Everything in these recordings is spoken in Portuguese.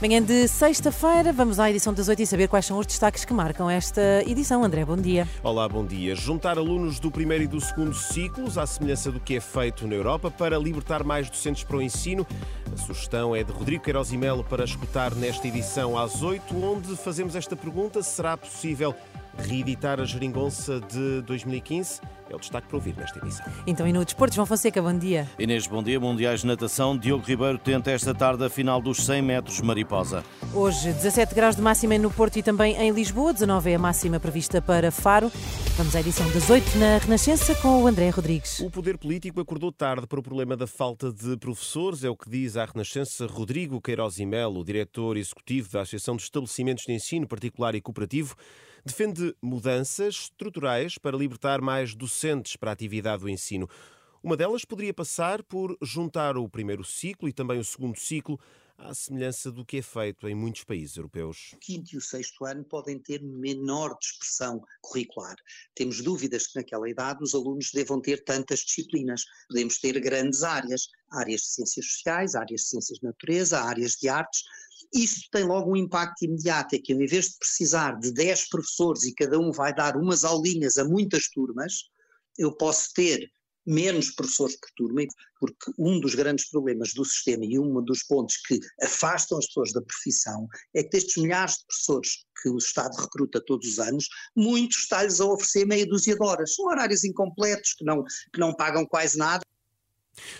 Manhã de sexta-feira, vamos à edição das oito e saber quais são os destaques que marcam esta edição. André, bom dia. Olá, bom dia. Juntar alunos do primeiro e do segundo ciclos, à semelhança do que é feito na Europa, para libertar mais docentes para o ensino. A sugestão é de Rodrigo Queiroz e Melo para escutar nesta edição às oito, onde fazemos esta pergunta: será possível reeditar a geringonça de 2015? É o destaque para ouvir nesta emissão. Então, e no Desporto, João Fonseca, bom dia. Inês, bom dia. Mundiais de Natação. Diogo Ribeiro tenta esta tarde a final dos 100 metros mariposa. Hoje, 17 graus de máxima no Porto e também em Lisboa, 19 é a máxima prevista para Faro. Vamos à edição das 8 na Renascença com o André Rodrigues. O poder político acordou tarde para o problema da falta de professores, é o que diz à Renascença Rodrigo Queiroz e Melo, diretor executivo da Associação de Estabelecimentos de Ensino Particular e Cooperativo defende mudanças estruturais para libertar mais docentes para a atividade do ensino. Uma delas poderia passar por juntar o primeiro ciclo e também o segundo ciclo à semelhança do que é feito em muitos países europeus. O quinto e o sexto ano podem ter menor dispersão curricular. Temos dúvidas que naquela idade os alunos devam ter tantas disciplinas. Podemos ter grandes áreas, áreas de ciências sociais, áreas de ciências de natureza, áreas de artes, isso tem logo um impacto imediato, é que em vez de precisar de 10 professores e cada um vai dar umas aulinhas a muitas turmas, eu posso ter menos professores por turma, porque um dos grandes problemas do sistema e um dos pontos que afastam as pessoas da profissão é que destes milhares de professores que o Estado recruta todos os anos, muitos está-lhes a oferecer meia dúzia de horas. São horários incompletos, que não, que não pagam quase nada.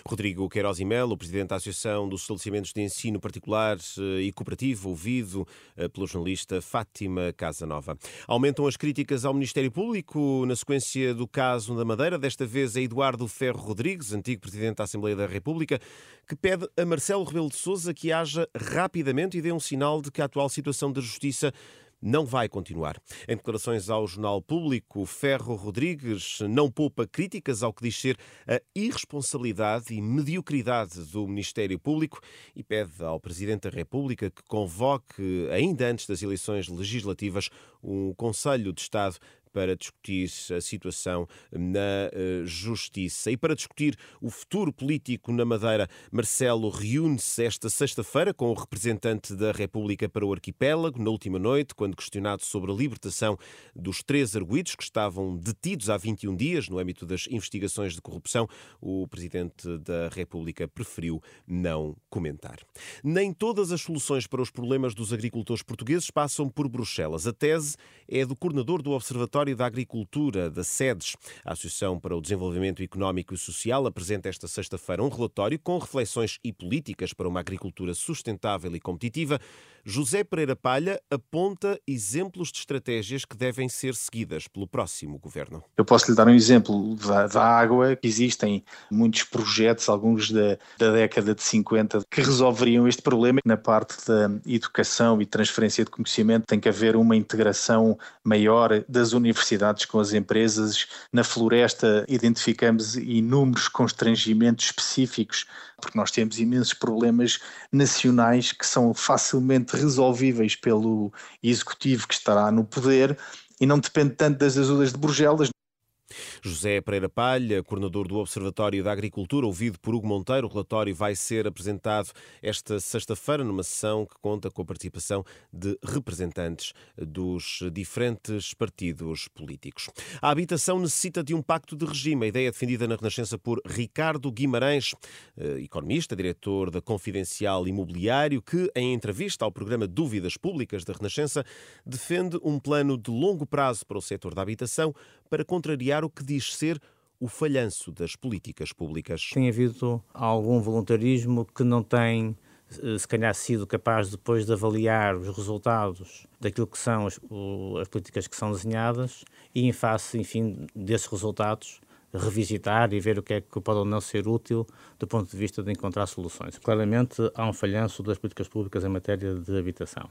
Rodrigo Queiroz e Melo, presidente da Associação dos Estabelecimentos de Ensino Particular eh, e Cooperativo, ouvido eh, pelo jornalista Fátima Casanova. Aumentam as críticas ao Ministério Público na sequência do caso da Madeira. Desta vez é Eduardo Ferro Rodrigues, antigo presidente da Assembleia da República, que pede a Marcelo Rebelo de Sousa que haja rapidamente e dê um sinal de que a atual situação da justiça não vai continuar. Em declarações ao Jornal Público, Ferro Rodrigues não poupa críticas ao que diz ser a irresponsabilidade e mediocridade do Ministério Público e pede ao Presidente da República que convoque, ainda antes das eleições legislativas, um Conselho de Estado para discutir a situação na uh, Justiça. E para discutir o futuro político na Madeira, Marcelo reúne-se esta sexta-feira com o representante da República para o arquipélago, na última noite, quando questionado sobre a libertação dos três arguídos que estavam detidos há 21 dias no âmbito das investigações de corrupção, o presidente da República preferiu não comentar. Nem todas as soluções para os problemas dos agricultores portugueses passam por Bruxelas. A tese é do coordenador do Observatório Observatório da Agricultura da SEDES. A Associação para o Desenvolvimento Económico e Social apresenta esta sexta-feira um relatório com reflexões e políticas para uma agricultura sustentável e competitiva. José Pereira Palha aponta exemplos de estratégias que devem ser seguidas pelo próximo governo. Eu posso lhe dar um exemplo da, da água, existem muitos projetos, alguns da, da década de 50, que resolveriam este problema. Na parte da educação e transferência de conhecimento tem que haver uma integração maior das universidades com as empresas. Na floresta identificamos inúmeros constrangimentos específicos, porque nós temos imensos problemas nacionais que são facilmente resolvíveis pelo executivo que estará no poder e não depende tanto das ajudas de Bruxelas. José Pereira Palha, coordenador do Observatório da Agricultura, ouvido por Hugo Monteiro. O relatório vai ser apresentado esta sexta-feira numa sessão que conta com a participação de representantes dos diferentes partidos políticos. A habitação necessita de um pacto de regime. A ideia é defendida na Renascença por Ricardo Guimarães, eh, economista, diretor da Confidencial Imobiliário, que, em entrevista ao programa Dúvidas Públicas da Renascença, defende um plano de longo prazo para o setor da habitação para contrariar o que diz ser o falhanço das políticas públicas. Tem havido algum voluntarismo que não tem, eh, se calhar, sido capaz depois de avaliar os resultados daquilo que são as, as políticas que são desenhadas e, em face, enfim, desses resultados, revisitar e ver o que é que pode ou não ser útil do ponto de vista de encontrar soluções. Claramente há um falhanço das políticas públicas em matéria de habitação.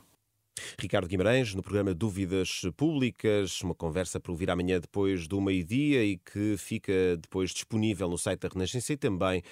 Ricardo Guimarães, no programa Dúvidas Públicas, uma conversa para ouvir amanhã depois do meio-dia e que fica depois disponível no site da Renascença e também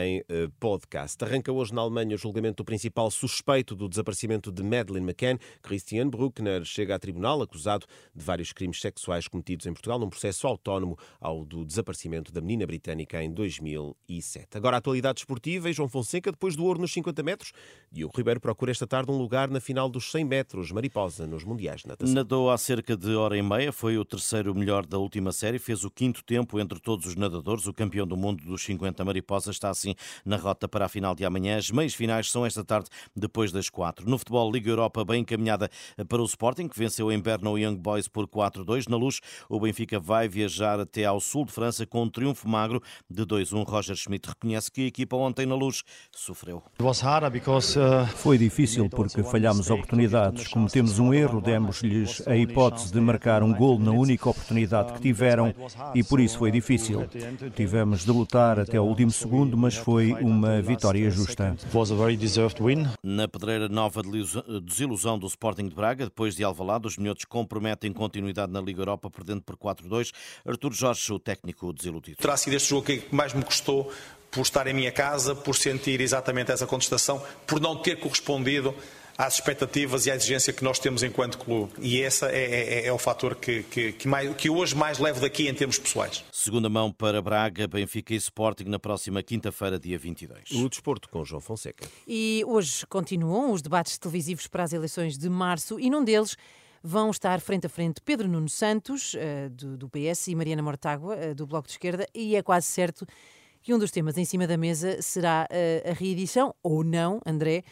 em uh, podcast. Arranca hoje na Alemanha o julgamento do principal suspeito do desaparecimento de Madeleine McCann. Christian Bruckner chega a tribunal acusado de vários crimes sexuais cometidos em Portugal num processo autónomo ao do desaparecimento da menina britânica em 2007. Agora a atualidade esportiva e João Fonseca, depois do ouro nos 50 metros, Diogo Ribeiro procura esta tarde um lugar na final dos 100 metros metros mariposa nos Mundiais de Natação. Nadou há cerca de hora e meia, foi o terceiro melhor da última série, fez o quinto tempo entre todos os nadadores. O campeão do mundo dos 50 mariposas está assim na rota para a final de amanhã. As meias finais são esta tarde, depois das quatro. No futebol, Liga Europa bem encaminhada para o Sporting, que venceu em Berna o Young Boys por 4-2. Na luz, o Benfica vai viajar até ao sul de França com um triunfo magro de 2-1. Roger Schmidt reconhece que a equipa ontem na luz sofreu. Foi difícil porque falhámos oportunidades cometemos um erro, demos-lhes a hipótese de marcar um gol na única oportunidade que tiveram e por isso foi difícil. Tivemos de lutar até o último segundo, mas foi uma vitória justa. Na pedreira nova desilusão do Sporting de Braga, depois de Alvalade, os minhotos comprometem continuidade na Liga Europa, perdendo por 4-2. Artur Jorge, o técnico desiludido. Terá sido este jogo que mais me custou por estar em minha casa, por sentir exatamente essa contestação, por não ter correspondido às expectativas e à exigência que nós temos enquanto clube. E esse é, é, é o fator que, que, que, mais, que hoje mais levo daqui em termos pessoais. Segunda mão para Braga, Benfica e Sporting na próxima quinta-feira, dia 22. O desporto com João Fonseca. E hoje continuam os debates televisivos para as eleições de março e num deles vão estar frente a frente Pedro Nuno Santos, uh, do, do, PS, e Mariana Mortágua, uh, do Bloco de Esquerda, e é quase certo que um dos temas em cima da mesa será uh, a reedição, ou não, André,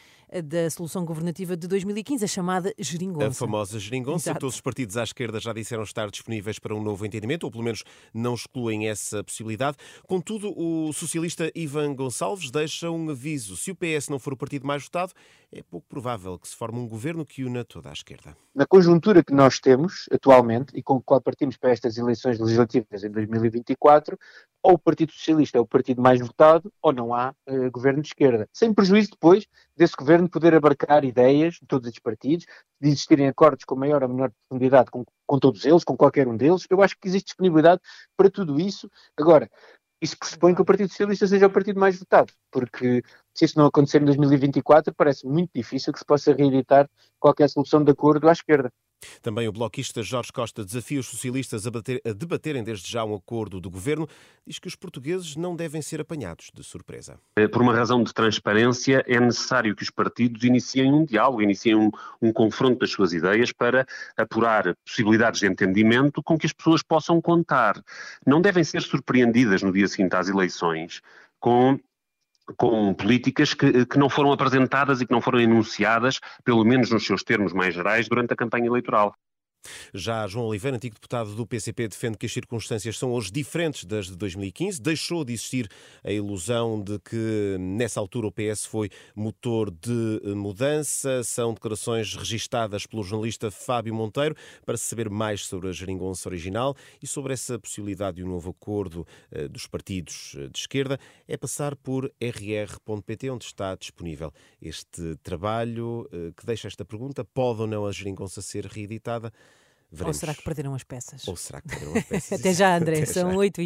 da solução governativa de 2015, a chamada geringonça. A famosa geringonça. Exato. Todos os partidos à esquerda já disseram estar disponíveis para um novo entendimento, ou pelo menos não excluem essa possibilidade. Contudo, o socialista Ivan Gonçalves deixa um aviso. Se o PS não for o partido mais votado, é pouco provável que se forme um governo que una toda a esquerda. Na conjuntura que nós temos atualmente e com a qual partimos para estas eleições legislativas em 2024, ou o Partido Socialista é o partido mais votado, ou não há uh, governo de esquerda. Sem prejuízo depois desse governo poder abarcar ideias de todos os partidos, de existirem acordos com maior ou menor profundidade com, com todos eles, com qualquer um deles. Eu acho que existe disponibilidade para tudo isso. Agora, isso pressupõe que o Partido Socialista seja o partido mais votado, porque se isso não acontecer em 2024, parece muito difícil que se possa reeditar qualquer solução de acordo à esquerda. Também o bloquista Jorge Costa desafia os socialistas a, bater, a, debaterem desde já um acordo do governo. Diz que os portugueses não devem ser apanhados de surpresa. Eh, por uma razão de transparência, é necessário que os partidos iniciem um diálogo, iniciem um, um confronto das suas ideias para apurar possibilidades de entendimento com que as pessoas possam contar. Não devem ser surpreendidas no dia seguinte às eleições com com políticas que, que, não foram apresentadas e que não foram enunciadas, pelo menos nos seus termos mais gerais, durante a campanha eleitoral. Já João Oliveira, antigo deputado do PCP, defende que as circunstâncias são hoje diferentes das de 2015. Deixou de existir a ilusão de que nessa altura o PS foi motor de mudança. São declarações registadas pelo jornalista Fábio Monteiro para saber mais sobre a geringonça original e sobre essa possibilidade de um novo acordo eh, dos partidos eh, de esquerda. É passar por rr.pt, onde está disponível este trabalho eh, que deixa esta pergunta: pode ou não a geringonça ser reeditada? Veremos. Ou será que perderam as peças? Ou será que perderam as peças? Até já, André. Até São oito